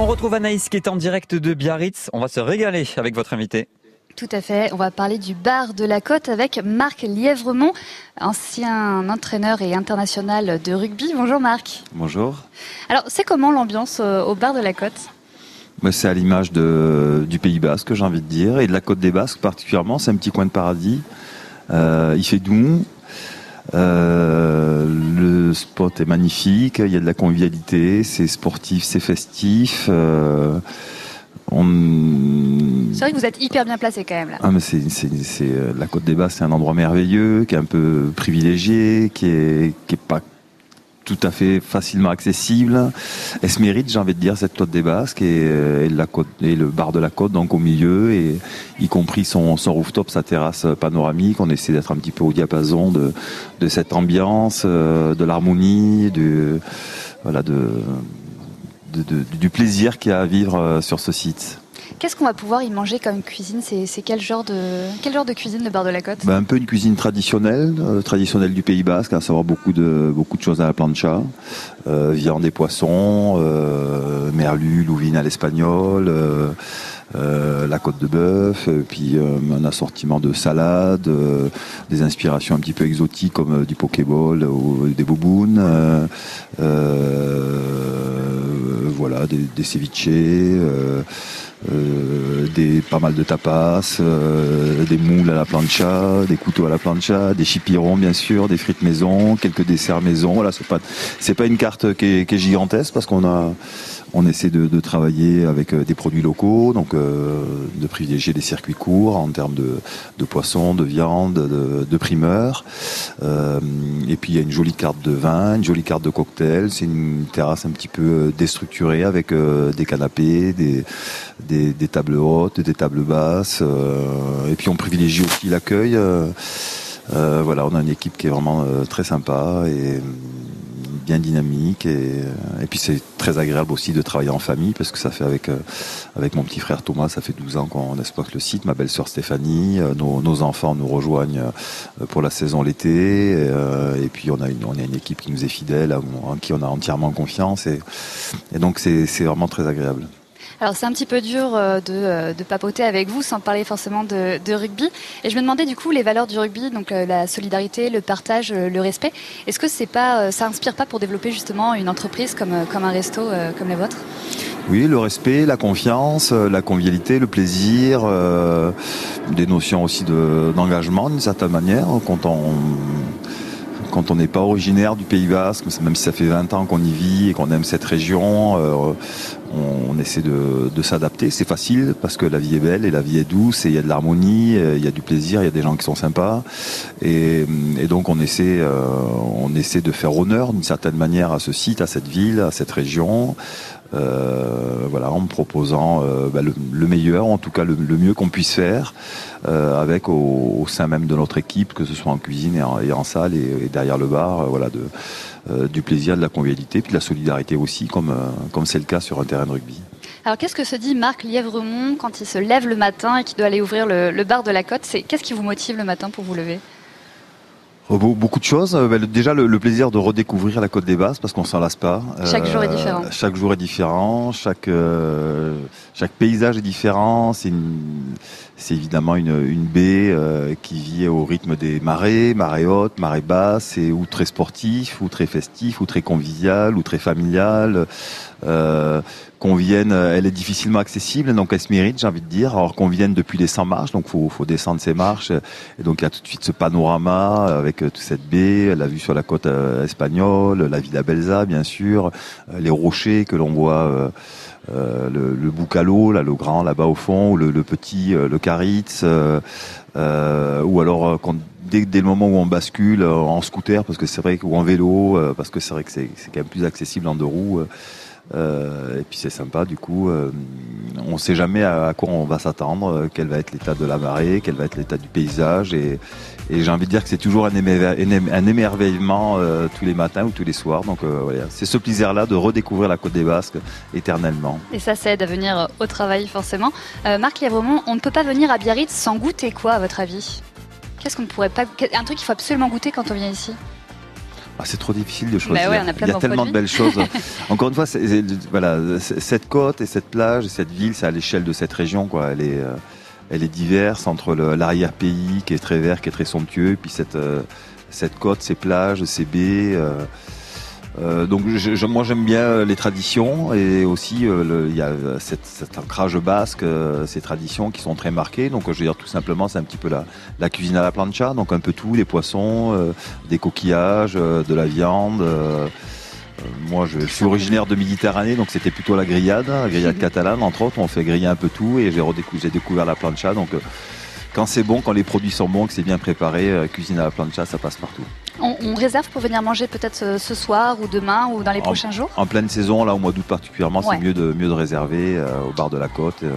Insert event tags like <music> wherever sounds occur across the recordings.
On retrouve Anaïs qui est en direct de Biarritz. On va se régaler avec votre invité. Tout à fait. On va parler du bar de la côte avec Marc Lièvremont, ancien entraîneur et international de rugby. Bonjour Marc. Bonjour. Alors, c'est comment l'ambiance au bar de la côte? C'est à l'image du Pays Basque, j'ai envie de dire, et de la côte des Basques particulièrement. C'est un petit coin de paradis. Euh, il fait doux. Euh, le spot est magnifique. Il y a de la convivialité. C'est sportif, c'est festif. Euh, c'est vrai que vous êtes hyper bien placé quand même là. Ah, mais c'est, la Côte des Basques, c'est un endroit merveilleux, qui est un peu privilégié, qui est, qui est pas tout à fait facilement accessible. Elle se mérite, j'ai envie de dire, cette côte des Basques et, euh, et le bar de la côte, donc au milieu, et y compris son, rooftop, sa terrasse panoramique. On essaie d'être un petit peu au diapason de, cette ambiance, euh, de l'harmonie, du plaisir qu'il y a à vivre euh, sur ce site. Qu'est-ce qu'on va pouvoir y manger comme cuisine C'est quel genre de quel genre de cuisine de Bar de la Côte ben, Un peu une cuisine traditionnelle, euh, traditionnelle du Pays Basque, à savoir beaucoup de beaucoup de choses à la plancha, euh, viande et poissons, euh, merlu, louvine à l'espagnol. Euh, la côte de bœuf, puis un assortiment de salades, des inspirations un petit peu exotiques comme du pokéball ou des bobounes, voilà, des, des ceviches. Des pas mal de tapas, euh, des moules à la plancha, des couteaux à la plancha, des chipirons bien sûr, des frites maison, quelques desserts maison. Voilà, c'est pas c'est pas une carte qui est, qui est gigantesque parce qu'on a on essaie de, travailler avec euh, des produits locaux, donc euh, de privilégier des circuits courts en termes de, de poissons, de viande, de, primeurs. Euh, et puis il y a une jolie carte de vin, une jolie carte de cocktail. C'est une terrasse un petit peu déstructurée avec des canapés, des, des, tables hautes, des tables basses. et puis on privilégie aussi l'accueil. voilà, on a une équipe qui est vraiment très sympa et bien dynamique et, puis c'est très agréable aussi de travailler en famille parce que ça fait avec euh, avec mon petit frère Thomas, ça fait 12 ans qu'on exploite le site, ma belle-sœur Stéphanie, euh, nos, enfants nous rejoignent euh, pour la saison l'été et, puis on a une on a une équipe qui nous est fidèle, en qui on a entièrement confiance et, et donc c'est vraiment très agréable. Alors c'est un petit peu dur euh, euh, de, papoter avec vous sans parler forcément de, rugby. Et je me demandais du coup les valeurs du rugby, donc euh, la solidarité, le partage, le respect. Est-ce que c'est pas, ça inspire pas pour développer justement une entreprise comme, comme un resto comme le vôtre oui, le respect, la confiance, la convivialité, le plaisir, des notions aussi d'engagement d'une certaine manière. Quand on, quand on n'est pas originaire du Pays Basque, même si ça fait 20 ans qu'on y vit et qu'on aime cette région, on, essaie de, s'adapter. C'est facile parce que la vie est belle et la vie est douce et il y a de l'harmonie, euh, il y a du plaisir, il y a des gens qui sont sympas. Et, donc on essaie, euh, on essaie de faire honneur d'une certaine manière à ce site, à cette ville, à cette région. Euh, voilà, en me proposant bah, le, meilleur, en tout cas le, mieux qu'on puisse faire, avec au, sein même de notre équipe, que ce soit en cuisine et en, salle et, derrière le bar, voilà, de, euh, du plaisir, de la convivialité, puis de la solidarité aussi, comme euh, c'est le cas sur un terrain de rugby. Alors qu'est-ce que se dit Marc Lièvremont quand il se lève le matin et qu'il doit aller ouvrir le, bar de la côte? Qu'est-ce qui vous motive le matin pour vous lever? Beaucoup de choses. Euh, ben, déjà le, plaisir de redécouvrir la côte des Basses parce qu'on s'en lasse pas. Chaque jour est différent. Chaque jour est différent. Chaque chaque paysage est différent. C'est c'est évidemment une, une baie euh, qui vit au rythme des marées, marées hautes, marées basses, et ou très sportif, ou très festif, ou très convivial, ou très familial. Euh, qu'on vienne, elle est difficilement accessible, donc elle se mérite, j'ai envie de dire. Alors qu'on vienne depuis les 100 marches, donc faut, faut descendre ces marches, et donc il y a tout de suite ce panorama avec euh, toute cette baie, la vue sur la côte euh, espagnole, la Villa Belza, bien sûr, les rochers que l'on voit. Euh, le, le Boucalo, le grand là-bas au fond, ou le, petit, euh, le Caritz, euh, ou alors dès, dès, le moment où on bascule en scooter, parce que c'est vrai, ou en vélo, parce que c'est vrai que c'est quand même plus accessible en deux roues. Euh, et puis c'est sympa, du coup, euh, on ne sait jamais à, quoi on va s'attendre, quel va être l'état de la marée, quel va être l'état du paysage, et, j'ai envie de dire que c'est toujours un, émerveillement euh, tous les matins ou tous les soirs. Donc voilà, c'est ce plaisir-là de redécouvrir la Côte des Basques éternellement. Et ça, ça aide à venir au travail forcément. Marc Lièvremont, on ne peut pas venir à Biarritz sans goûter quoi, à votre avis? Qu'est-ce qu'on ne pourrait pas, un truc qu'il faut absolument goûter quand on vient ici? Ah, c'est trop difficile de choisir. Bah ouais, on a plein Il y a tellement de belles choses. <laughs> Encore une fois, voilà, cette côte et cette plage et cette ville, c'est à l'échelle de cette région. Quoi. Elle, est, euh, elle est diverse entre l'arrière-pays qui est très vert, qui est très somptueux, et puis cette, euh, cette côte, ces plages, ces baies. euh, euh, donc je- je- moi j'aime bien les traditions et aussi euh, il y a cette, cet ancrage basque, euh, ces traditions qui sont très marquées. Donc je veux dire tout simplement c'est un petit peu la, la cuisine à la plancha, donc un peu tout, les poissons, euh, des coquillages, euh, de la viande. euh, euh, moi je, je suis originaire de Méditerranée, donc c'était plutôt la grillade, la grillade <laughs> catalane entre autres. On fait griller un peu tout et j'ai redécou- j'ai découvert la plancha. Donc euh, quand c'est bon, quand les produits sont bons, que c'est bien préparé, euh, cuisine à la plancha, ça passe partout. On, réserve pour venir manger peut-être euh, ce soir ou demain ou dans les En- prochains jours? En pleine saison, là au mois d'août particulièrement, Ouais. c'est mieux de, mieux de réserver euh, au bar de la côte euh,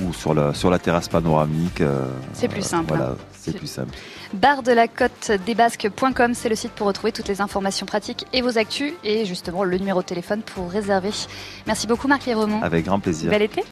ou, sur, la, sur la terrasse panoramique. euh, C'est plus simple, Voilà, hein. c'est plus simple. Bar de la côte des Basques.com, c'est le site pour retrouver toutes les informations pratiques et vos actus et justement le numéro de téléphone pour réserver. Merci beaucoup Marc Lévremont. Avec grand plaisir. Bel été